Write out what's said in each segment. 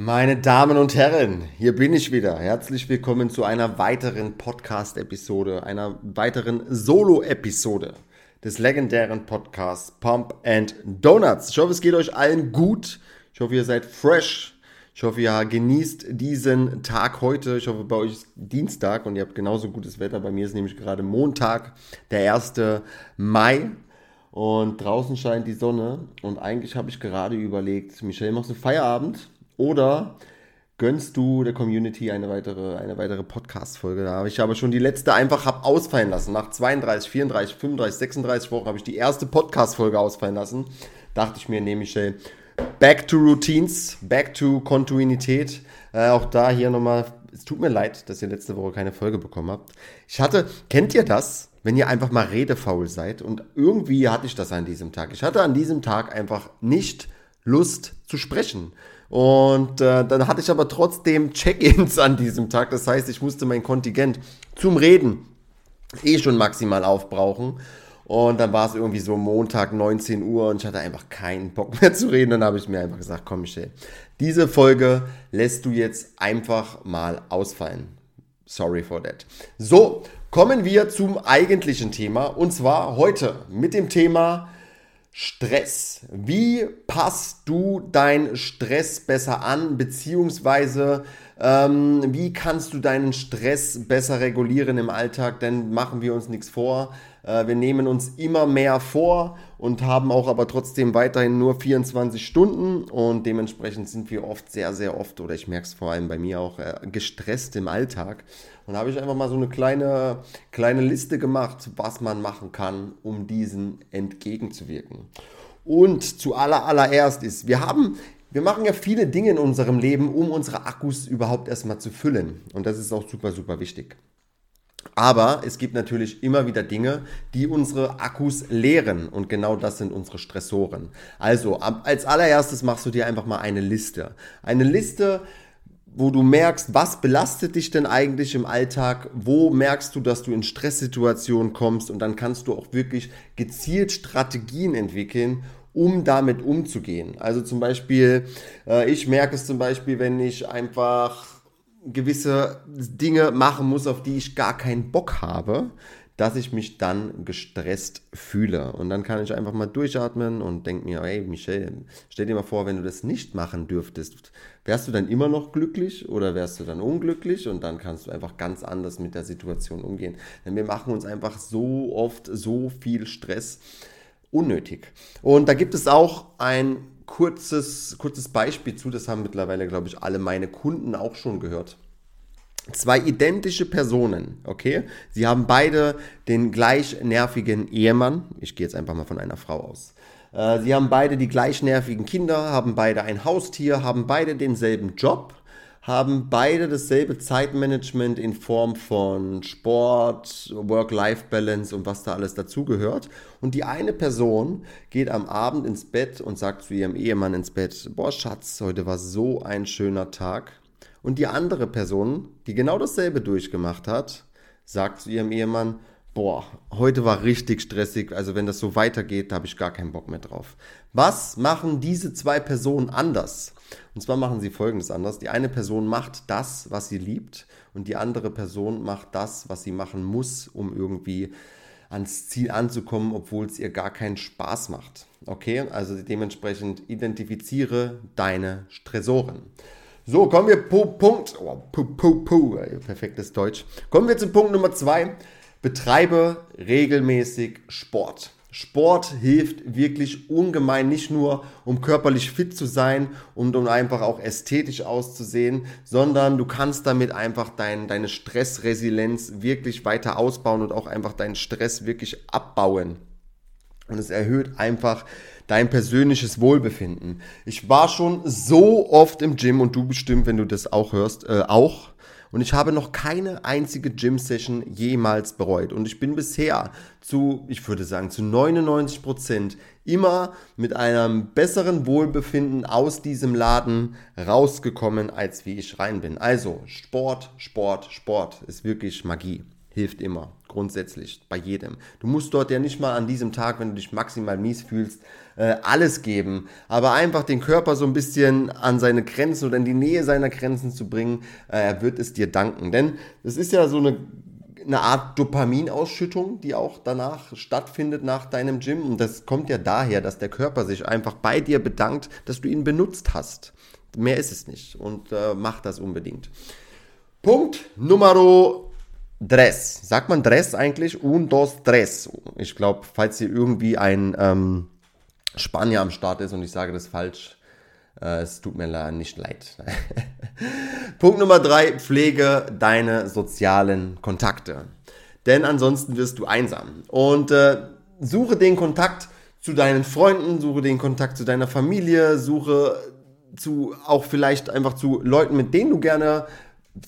Meine Damen und Herren, hier bin ich wieder. Herzlich willkommen zu einer weiteren Podcast-Episode, einer weiteren Solo-Episode des legendären Podcasts Pump and Donuts. Ich hoffe, es geht euch allen gut. Ich hoffe, ihr seid fresh. Ich hoffe, ihr genießt diesen Tag heute. Ich hoffe, bei euch ist Dienstag und ihr habt genauso gutes Wetter. Bei mir ist nämlich gerade Montag, der 1. Mai. Und draußen scheint die Sonne. Und eigentlich habe ich gerade überlegt, Michelle, machst du Feierabend? Oder gönnst du der Community eine weitere, eine weitere Podcast-Folge? Da habe ich aber schon die letzte einfach hab ausfallen lassen. Nach 32, 34, 35, 36 Wochen habe ich die erste Podcast-Folge ausfallen lassen. Dachte ich mir, nehme ich schnell back to Routines, back to Kontinuität. Äh, auch da hier nochmal, es tut mir leid, dass ihr letzte Woche keine Folge bekommen habt. Ich hatte, kennt ihr das? Wenn ihr einfach mal redefaul seid und irgendwie hatte ich das an diesem Tag. Ich hatte an diesem Tag einfach nicht Lust zu sprechen. Und äh, dann hatte ich aber trotzdem Check-ins an diesem Tag. Das heißt, ich musste mein Kontingent zum Reden eh schon maximal aufbrauchen. Und dann war es irgendwie so Montag 19 Uhr und ich hatte einfach keinen Bock mehr zu reden. Dann habe ich mir einfach gesagt, komm Michelle, diese Folge lässt du jetzt einfach mal ausfallen. Sorry for that. So, kommen wir zum eigentlichen Thema und zwar heute mit dem Thema Stress. Wie passt du deinen Stress besser an, beziehungsweise ähm, wie kannst du deinen Stress besser regulieren im Alltag? Denn machen wir uns nichts vor. Äh, wir nehmen uns immer mehr vor und haben auch aber trotzdem weiterhin nur 24 Stunden und dementsprechend sind wir oft sehr, sehr oft, oder ich merke es vor allem bei mir auch, äh, gestresst im Alltag. Und da habe ich einfach mal so eine kleine, kleine Liste gemacht, was man machen kann, um diesen entgegenzuwirken. Und zu aller, ist, wir haben wir machen ja viele Dinge in unserem Leben, um unsere Akkus überhaupt erstmal zu füllen. Und das ist auch super, super wichtig. Aber es gibt natürlich immer wieder Dinge, die unsere Akkus leeren und genau das sind unsere Stressoren. Also als allererstes machst du dir einfach mal eine Liste. Eine Liste, wo du merkst, was belastet dich denn eigentlich im Alltag, wo merkst du, dass du in Stresssituationen kommst und dann kannst du auch wirklich gezielt Strategien entwickeln, um damit umzugehen. Also zum Beispiel, äh, ich merke es zum Beispiel, wenn ich einfach gewisse Dinge machen muss, auf die ich gar keinen Bock habe, dass ich mich dann gestresst fühle. Und dann kann ich einfach mal durchatmen und denke mir, hey Michelle, stell dir mal vor, wenn du das nicht machen dürftest, wärst du dann immer noch glücklich oder wärst du dann unglücklich? Und dann kannst du einfach ganz anders mit der Situation umgehen. Denn wir machen uns einfach so oft so viel Stress unnötig. Und da gibt es auch ein kurzes, kurzes Beispiel zu, das haben mittlerweile, glaube ich, alle meine Kunden auch schon gehört. Zwei identische Personen, okay? Sie haben beide den gleich nervigen Ehemann. Ich gehe jetzt einfach mal von einer Frau aus. Äh, sie haben beide die gleich nervigen Kinder, haben beide ein Haustier, haben beide denselben Job haben beide dasselbe Zeitmanagement in Form von Sport, Work-Life-Balance und was da alles dazugehört. Und die eine Person geht am Abend ins Bett und sagt zu ihrem Ehemann ins Bett, boah Schatz, heute war so ein schöner Tag. Und die andere Person, die genau dasselbe durchgemacht hat, sagt zu ihrem Ehemann, boah, heute war richtig stressig, also wenn das so weitergeht, da habe ich gar keinen Bock mehr drauf. Was machen diese zwei Personen anders? Und zwar machen sie folgendes anders. Die eine Person macht das, was sie liebt und die andere Person macht das, was sie machen muss, um irgendwie ans Ziel anzukommen, obwohl es ihr gar keinen Spaß macht. Okay, also dementsprechend identifiziere deine Stressoren. So, kommen wir Punkt, oh, pu, pu, pu, perfektes Deutsch. Kommen wir zu Punkt Nummer zwei. Betreibe regelmäßig Sport. Sport hilft wirklich ungemein, nicht nur um körperlich fit zu sein und um einfach auch ästhetisch auszusehen, sondern du kannst damit einfach dein, deine Stressresilienz wirklich weiter ausbauen und auch einfach deinen Stress wirklich abbauen. Und es erhöht einfach dein persönliches Wohlbefinden. Ich war schon so oft im Gym und du bestimmt, wenn du das auch hörst, äh, auch und ich habe noch keine einzige Gym-Session jemals bereut. Und ich bin bisher zu, ich würde sagen, zu 99 Prozent immer mit einem besseren Wohlbefinden aus diesem Laden rausgekommen, als wie ich rein bin. Also Sport, Sport, Sport ist wirklich Magie. Hilft immer. Grundsätzlich bei jedem. Du musst dort ja nicht mal an diesem Tag, wenn du dich maximal mies fühlst, äh, alles geben, aber einfach den Körper so ein bisschen an seine Grenzen oder in die Nähe seiner Grenzen zu bringen, äh, er wird es dir danken. Denn es ist ja so eine eine Art Dopaminausschüttung, die auch danach stattfindet nach deinem Gym. Und das kommt ja daher, dass der Körper sich einfach bei dir bedankt, dass du ihn benutzt hast. Mehr ist es nicht. Und äh, mach das unbedingt. Punkt Nummer Dress. Sagt man Dress eigentlich? Un, dos, tres. Ich glaube, falls hier irgendwie ein ähm, Spanier am Start ist und ich sage das falsch, äh, es tut mir nicht leid. Punkt Nummer drei, pflege deine sozialen Kontakte. Denn ansonsten wirst du einsam. Und äh, suche den Kontakt zu deinen Freunden, suche den Kontakt zu deiner Familie, suche zu auch vielleicht einfach zu Leuten, mit denen du gerne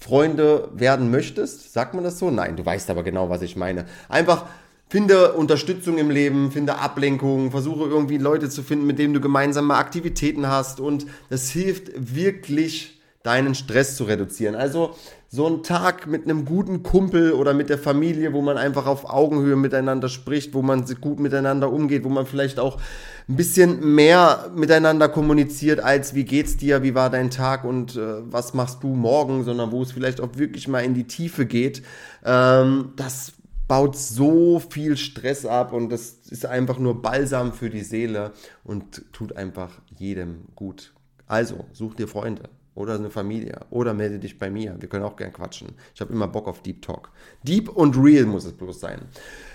Freunde werden möchtest. Sagt man das so? Nein, du weißt aber genau, was ich meine. Einfach Finde Unterstützung im Leben, finde Ablenkung, versuche irgendwie Leute zu finden, mit denen du gemeinsame Aktivitäten hast und das hilft wirklich, deinen Stress zu reduzieren. Also so ein Tag mit einem guten Kumpel oder mit der Familie, wo man einfach auf Augenhöhe miteinander spricht, wo man gut miteinander umgeht, wo man vielleicht auch ein bisschen mehr miteinander kommuniziert, als wie geht's dir, wie war dein Tag und äh, was machst du morgen, sondern wo es vielleicht auch wirklich mal in die Tiefe geht. Ähm, das baut so viel Stress ab und das ist einfach nur Balsam für die Seele und tut einfach jedem gut. Also, such dir Freunde oder eine Familie oder melde dich bei mir. Wir können auch gern quatschen. Ich habe immer Bock auf Deep Talk. Deep und real muss es bloß sein.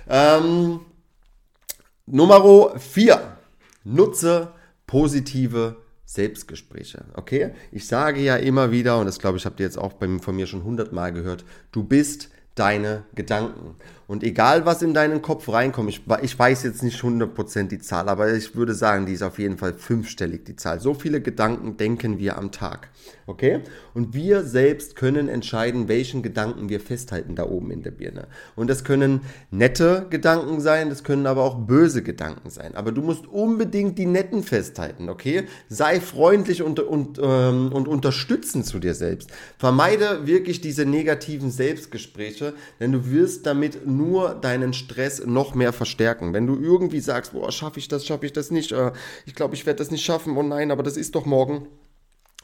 Ähm, Nummer 4. Nutze positive Selbstgespräche. Okay? Ich sage ja immer wieder, und das glaube ich, habt ihr jetzt auch bei, von mir schon hundertmal gehört, du bist deine Gedanken. Und egal, was in deinen Kopf reinkommt, ich, ich weiß jetzt nicht 100% die Zahl, aber ich würde sagen, die ist auf jeden Fall fünfstellig, die Zahl. So viele Gedanken denken wir am Tag. Okay? Und wir selbst können entscheiden, welchen Gedanken wir festhalten da oben in der Birne. Und das können nette Gedanken sein, das können aber auch böse Gedanken sein. Aber du musst unbedingt die netten festhalten, okay? Sei freundlich und, und, ähm, und unterstützend zu dir selbst. Vermeide wirklich diese negativen Selbstgespräche, denn du wirst damit nur deinen Stress noch mehr verstärken. Wenn du irgendwie sagst, boah, schaffe ich das, schaffe ich das nicht, äh, ich glaube, ich werde das nicht schaffen, oh nein, aber das ist doch morgen.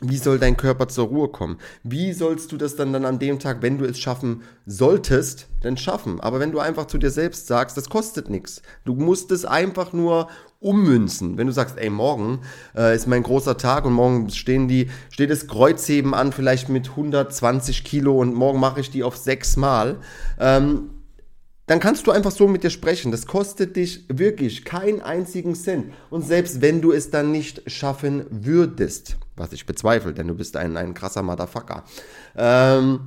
Wie soll dein Körper zur Ruhe kommen? Wie sollst du das dann, dann an dem Tag, wenn du es schaffen solltest, denn schaffen? Aber wenn du einfach zu dir selbst sagst, das kostet nichts. Du musst es einfach nur ummünzen. Wenn du sagst, ey, morgen äh, ist mein großer Tag und morgen stehen die, steht das Kreuzheben an, vielleicht mit 120 Kilo und morgen mache ich die auf sechs Mal. Ähm, dann kannst du einfach so mit dir sprechen. Das kostet dich wirklich keinen einzigen Cent. Und selbst wenn du es dann nicht schaffen würdest, was ich bezweifle, denn du bist ein, ein krasser Motherfucker, ähm,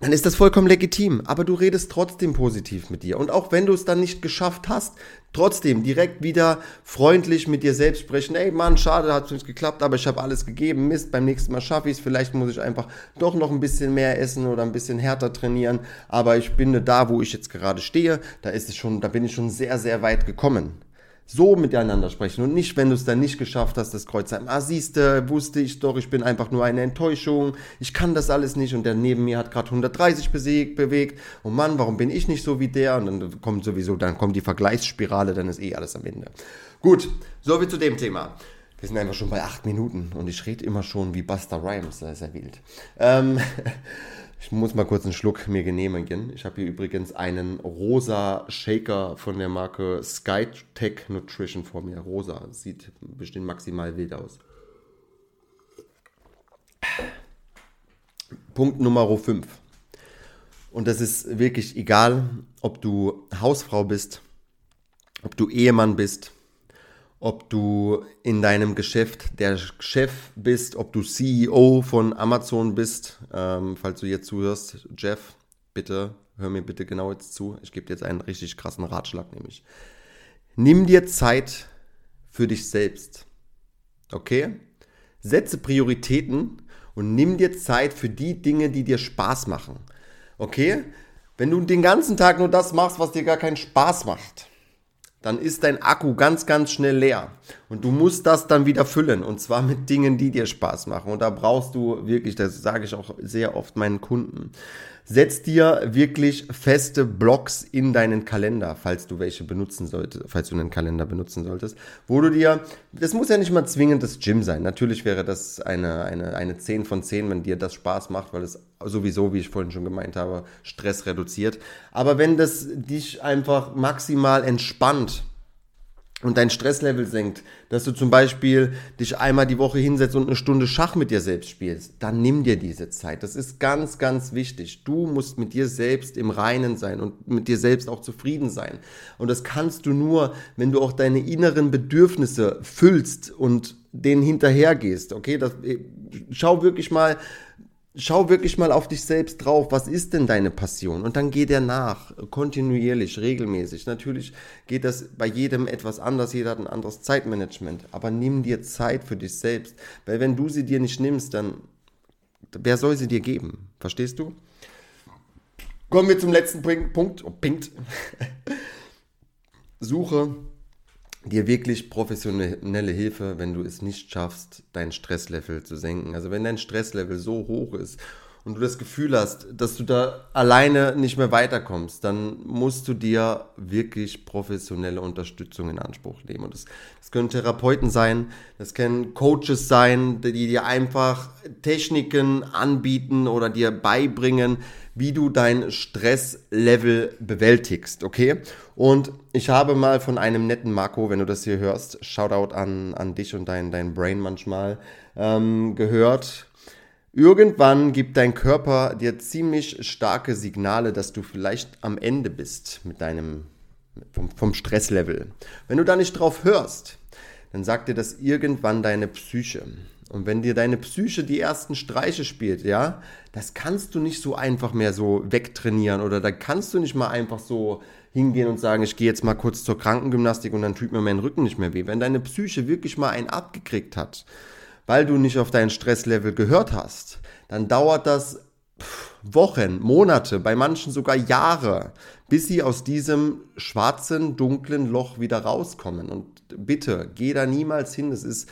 dann ist das vollkommen legitim. Aber du redest trotzdem positiv mit dir. Und auch wenn du es dann nicht geschafft hast, trotzdem direkt wieder freundlich mit dir selbst sprechen. Ey Mann, schade, hat es nicht geklappt, aber ich habe alles gegeben. Mist, beim nächsten Mal schaffe ich es. Vielleicht muss ich einfach doch noch ein bisschen mehr essen oder ein bisschen härter trainieren. Aber ich bin da, wo ich jetzt gerade stehe. Da ist es schon, da bin ich schon sehr, sehr weit gekommen so miteinander sprechen und nicht, wenn du es dann nicht geschafft hast, das Kreuz sein. Ah, siehste, wusste ich doch, ich bin einfach nur eine Enttäuschung, ich kann das alles nicht und der neben mir hat gerade 130 besiegt, bewegt. Oh Mann, warum bin ich nicht so wie der? Und dann kommt sowieso, dann kommt die Vergleichsspirale, dann ist eh alles am Ende. Gut, so wie zu dem Thema. Wir sind einfach schon bei acht Minuten und ich rede immer schon wie Buster Rhymes, das ist ja wild. Ähm, Ich muss mal kurz einen Schluck mir genehmigen. Ich habe hier übrigens einen rosa Shaker von der Marke Skytech Nutrition vor mir. Rosa. Sieht bestimmt maximal wild aus. Punkt Nummer 5. Und das ist wirklich egal, ob du Hausfrau bist, ob du Ehemann bist, ob du in deinem Geschäft der Chef bist, ob du CEO von Amazon bist. Ähm, falls du jetzt zuhörst, Jeff, bitte, hör mir bitte genau jetzt zu. Ich gebe dir jetzt einen richtig krassen Ratschlag, nämlich. Nimm dir Zeit für dich selbst. Okay? Setze Prioritäten und nimm dir Zeit für die Dinge, die dir Spaß machen. Okay? Wenn du den ganzen Tag nur das machst, was dir gar keinen Spaß macht, dann ist dein Akku ganz, ganz schnell leer. Und du musst das dann wieder füllen. Und zwar mit Dingen, die dir Spaß machen. Und da brauchst du wirklich, das sage ich auch sehr oft meinen Kunden, setz dir wirklich feste Blocks in deinen Kalender, falls du welche benutzen solltest, falls du einen Kalender benutzen solltest, wo du dir, das muss ja nicht mal zwingend das Gym sein. Natürlich wäre das eine, eine, eine 10 von 10, wenn dir das Spaß macht, weil es sowieso, wie ich vorhin schon gemeint habe, Stress reduziert. Aber wenn das dich einfach maximal entspannt, und dein Stresslevel senkt, dass du zum Beispiel dich einmal die Woche hinsetzt und eine Stunde Schach mit dir selbst spielst, dann nimm dir diese Zeit. Das ist ganz, ganz wichtig. Du musst mit dir selbst im Reinen sein und mit dir selbst auch zufrieden sein. Und das kannst du nur, wenn du auch deine inneren Bedürfnisse füllst und denen hinterhergehst. Okay, das, schau wirklich mal, schau wirklich mal auf dich selbst drauf. Was ist denn deine Passion? Und dann geh der nach, kontinuierlich, regelmäßig. Natürlich geht das bei jedem etwas anders. Jeder hat ein anderes Zeitmanagement. Aber nimm dir Zeit für dich selbst. Weil wenn du sie dir nicht nimmst, dann wer soll sie dir geben? Verstehst du? Kommen wir zum letzten Punkt. Oh, pinkt. Suche dir wirklich professionelle Hilfe, wenn du es nicht schaffst, dein Stresslevel zu senken. Also wenn dein Stresslevel so hoch ist und du das Gefühl hast, dass du da alleine nicht mehr weiterkommst, dann musst du dir wirklich professionelle Unterstützung in Anspruch nehmen. Und das, das können Therapeuten sein, das können Coaches sein, die dir einfach Techniken anbieten oder dir beibringen, wie du dein Stresslevel bewältigst, okay? Und ich habe mal von einem netten Marco, wenn du das hier hörst, Shoutout an, an dich und dein, dein Brain manchmal, ähm, gehört. Irgendwann gibt dein Körper dir ziemlich starke Signale, dass du vielleicht am Ende bist mit deinem, vom, vom Stresslevel. Wenn du da nicht drauf hörst, dann sagt dir das irgendwann deine Psyche. Und wenn dir deine Psyche die ersten Streiche spielt, ja, das kannst du nicht so einfach mehr so wegtrainieren oder da kannst du nicht mal einfach so hingehen und sagen, ich gehe jetzt mal kurz zur Krankengymnastik und dann tut mir mein Rücken nicht mehr weh. Wenn deine Psyche wirklich mal einen abgekriegt hat, weil du nicht auf dein Stresslevel gehört hast, dann dauert das Wochen, Monate, bei manchen sogar Jahre, bis sie aus diesem schwarzen, dunklen Loch wieder rauskommen. Und bitte, geh da niemals hin. Das ist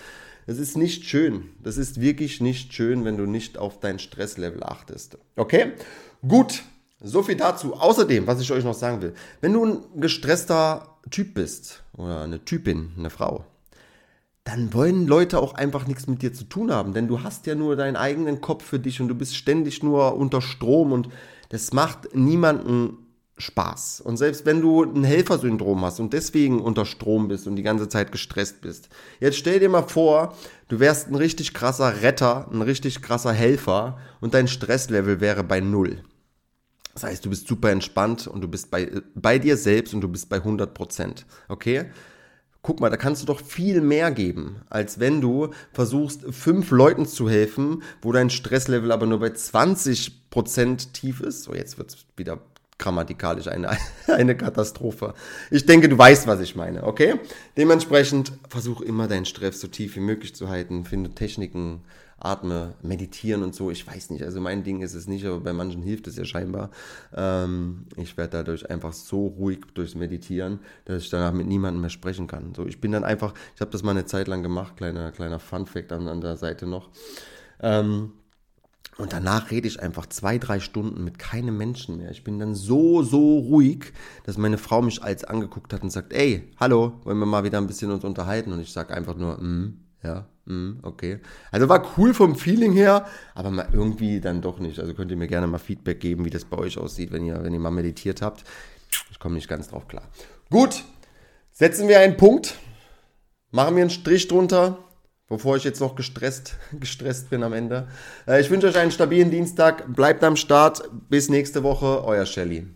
es ist nicht schön. Das ist wirklich nicht schön, wenn du nicht auf dein Stresslevel achtest. Okay? Gut. So viel dazu. Außerdem, was ich euch noch sagen will, wenn du ein gestresster Typ bist oder eine Typin, eine Frau, dann wollen Leute auch einfach nichts mit dir zu tun haben, denn du hast ja nur deinen eigenen Kopf für dich und du bist ständig nur unter Strom und das macht niemanden Spaß. Und selbst wenn du ein Helfersyndrom hast und deswegen unter Strom bist und die ganze Zeit gestresst bist, jetzt stell dir mal vor, du wärst ein richtig krasser Retter, ein richtig krasser Helfer und dein Stresslevel wäre bei Null. Das heißt, du bist super entspannt und du bist bei, bei dir selbst und du bist bei 100 Prozent. Okay? Guck mal, da kannst du doch viel mehr geben, als wenn du versuchst, fünf Leuten zu helfen, wo dein Stresslevel aber nur bei 20 Prozent tief ist. So, jetzt wird es wieder grammatikalisch eine, eine Katastrophe. Ich denke, du weißt, was ich meine, okay? Dementsprechend versuch immer deinen Stress so tief wie möglich zu halten, finde Techniken, atme, meditieren und so. Ich weiß nicht, also mein Ding ist es nicht, aber bei manchen hilft es ja scheinbar. Ähm, ich werde dadurch einfach so ruhig durchs Meditieren, dass ich danach mit niemandem mehr sprechen kann. So, ich bin dann einfach, ich habe das mal eine Zeit lang gemacht, kleiner, kleiner Fun-Fact an, an der Seite noch. Ähm, und danach rede ich einfach zwei, drei Stunden mit keinem Menschen mehr. Ich bin dann so, so ruhig, dass meine Frau mich als angeguckt hat und sagt, ey, hallo, wollen wir mal wieder ein bisschen uns unterhalten? Und ich sage einfach nur, mm, ja, mm, okay. Also war cool vom Feeling her, aber mal irgendwie dann doch nicht. Also könnt ihr mir gerne mal Feedback geben, wie das bei euch aussieht, wenn ihr, wenn ihr mal meditiert habt. Ich komme nicht ganz drauf klar. Gut, setzen wir einen Punkt, machen wir einen Strich drunter bevor ich jetzt noch gestresst, gestresst bin am Ende. Äh, ich wünsche euch einen stabilen Dienstag. Bleibt am Start. Bis nächste Woche. Euer Shelly.